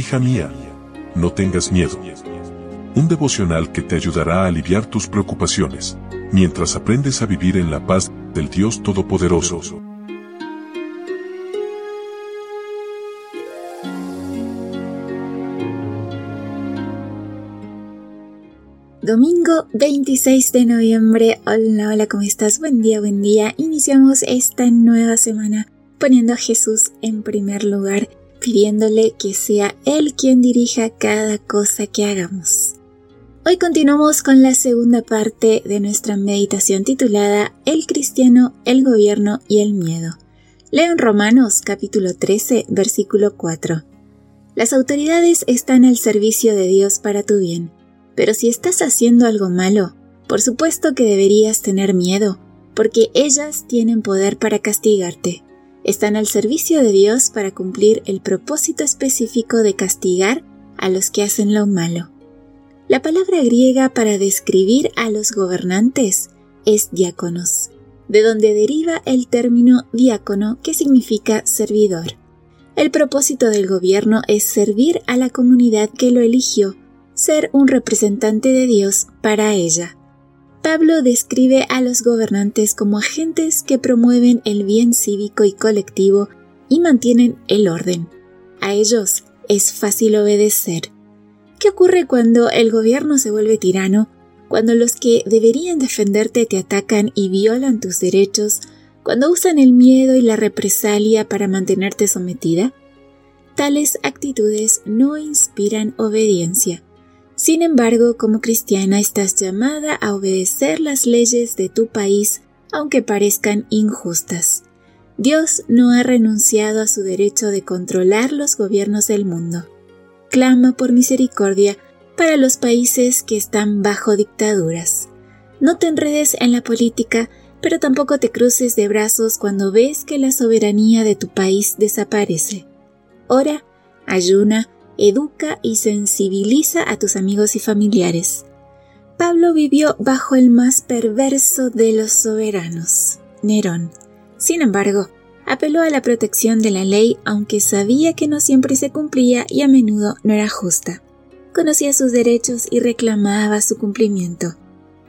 Hija mía, no tengas miedo. Un devocional que te ayudará a aliviar tus preocupaciones, mientras aprendes a vivir en la paz del Dios Todopoderoso. Domingo 26 de noviembre. Hola, hola, ¿cómo estás? Buen día, buen día. Iniciamos esta nueva semana poniendo a Jesús en primer lugar, pidiéndole que sea Él quien dirija cada cosa que hagamos. Hoy continuamos con la segunda parte de nuestra meditación titulada El cristiano, el gobierno y el miedo. Leo en Romanos capítulo 13, versículo 4. Las autoridades están al servicio de Dios para tu bien pero si estás haciendo algo malo, por supuesto que deberías tener miedo, porque ellas tienen poder para castigarte. Están al servicio de Dios para cumplir el propósito específico de castigar a los que hacen lo malo. La palabra griega para describir a los gobernantes es diáconos, de donde deriva el término diácono que significa servidor. El propósito del gobierno es servir a la comunidad que lo eligió ser un representante de Dios para ella. Pablo describe a los gobernantes como agentes que promueven el bien cívico y colectivo y mantienen el orden. A ellos es fácil obedecer. ¿Qué ocurre cuando el gobierno se vuelve tirano? Cuando los que deberían defenderte te atacan y violan tus derechos? Cuando usan el miedo y la represalia para mantenerte sometida? Tales actitudes no inspiran obediencia. Sin embargo, como cristiana estás llamada a obedecer las leyes de tu país, aunque parezcan injustas. Dios no ha renunciado a su derecho de controlar los gobiernos del mundo. Clama por misericordia para los países que están bajo dictaduras. No te enredes en la política, pero tampoco te cruces de brazos cuando ves que la soberanía de tu país desaparece. Ora, ayuna, educa y sensibiliza a tus amigos y familiares. Pablo vivió bajo el más perverso de los soberanos, Nerón. Sin embargo, apeló a la protección de la ley aunque sabía que no siempre se cumplía y a menudo no era justa. Conocía sus derechos y reclamaba su cumplimiento.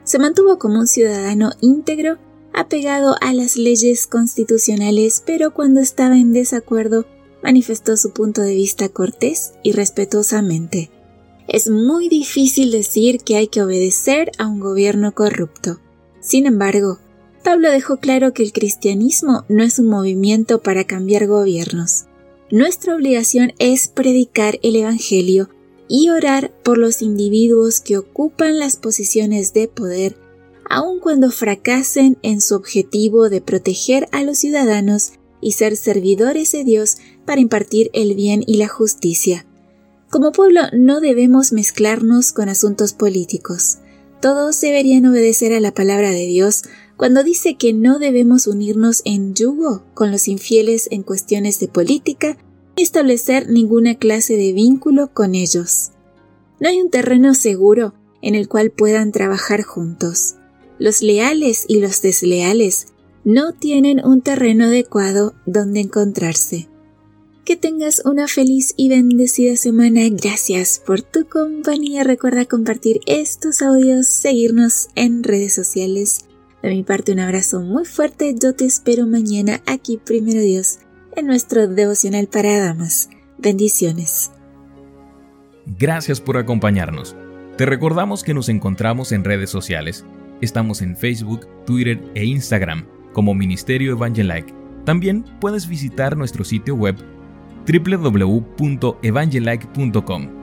Se mantuvo como un ciudadano íntegro, apegado a las leyes constitucionales, pero cuando estaba en desacuerdo manifestó su punto de vista cortés y respetuosamente. Es muy difícil decir que hay que obedecer a un gobierno corrupto. Sin embargo, Pablo dejó claro que el cristianismo no es un movimiento para cambiar gobiernos. Nuestra obligación es predicar el Evangelio y orar por los individuos que ocupan las posiciones de poder, aun cuando fracasen en su objetivo de proteger a los ciudadanos y ser servidores de Dios para impartir el bien y la justicia. Como pueblo no debemos mezclarnos con asuntos políticos. Todos deberían obedecer a la palabra de Dios cuando dice que no debemos unirnos en yugo con los infieles en cuestiones de política ni establecer ninguna clase de vínculo con ellos. No hay un terreno seguro en el cual puedan trabajar juntos. Los leales y los desleales no tienen un terreno adecuado donde encontrarse. Que tengas una feliz y bendecida semana. Gracias por tu compañía. Recuerda compartir estos audios, seguirnos en redes sociales. De mi parte un abrazo muy fuerte. Yo te espero mañana aquí, primero Dios, en nuestro devocional para damas. Bendiciones. Gracias por acompañarnos. Te recordamos que nos encontramos en redes sociales. Estamos en Facebook, Twitter e Instagram como Ministerio Evangelike. También puedes visitar nuestro sitio web www.evangelike.com